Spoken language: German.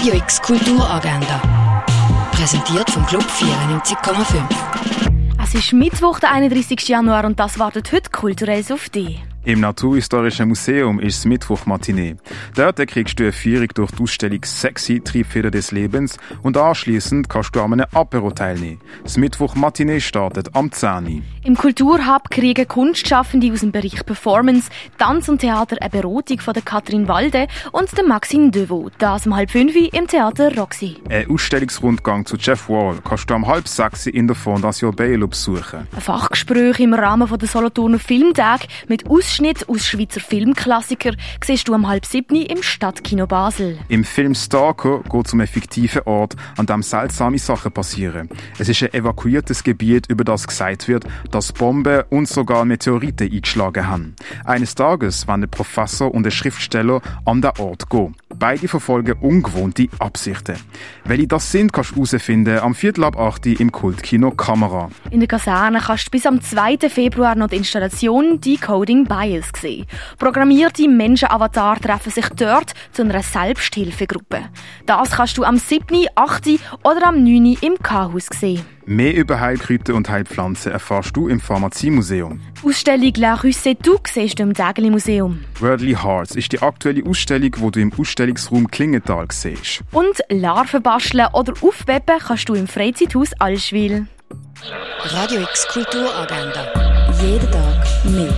Radio X Kulturagenda. Präsentiert vom Club 94,5. Es ist Mittwoch, der 31. Januar und das wartet heute kulturell auf dich. Im Naturhistorischen Museum ist es Mittwochmatinee. Dort kriegst du eine Führung durch die Ausstellung Sexy Triebfeder des Lebens und anschließend kannst du an einem Apero teilnehmen. Das Mittwochmatinee startet am 10. Im Kulturhub kriegen Kunstschaffende aus dem Bereich Performance, Tanz und Theater eine Beratung von der Katrin Walde und der Maxine Deveau. Das um halb fünf im Theater Roxy. Ein Ausstellungsrundgang zu Jeff Wall kannst du am halb sechs in der Fondation Baylor besuchen. Ein Fachgespräch im Rahmen der Solothurner Filmtag mit Ausschnitt aus Schweizer Filmklassiker siehst du am halb siebten im Stadtkino Basel. Im Film Stalker geht es um einen fiktiven Ort, an dem seltsame Sachen passieren. Es ist ein evakuiertes Gebiet, über das gesagt wird, dass Bomben und sogar Meteoriten eingeschlagen haben. Eines Tages werden ein Professor und ein Schriftsteller an den Ort gehen. Beide verfolgen ungewohnte Absichten. Welche das sind, kannst du herausfinden am Viertel ab 8 im Kultkino Kamera. In der Kaserne kannst du bis am 2. Februar noch die Installation Decoding Bias sehen. Programmierte Menschen-Avatar treffen sich dort zu einer Selbsthilfegruppe. Das kannst du am 7., 8. oder am 9. im K-Haus sehen. Mehr über Heilkräuter und Heilpflanzen erfährst du im Pharmaziemuseum. Ausstellung La Rue Setou siehst du im Dägeli Museum. Worldly Hearts ist die aktuelle Ausstellung, die du im Ausstellungsraum Klingenthal siehst. Und Larven basteln oder aufweben kannst du im Freizeithaus Allschwil. Radio X Kulturagenda. Jeden Tag mehr.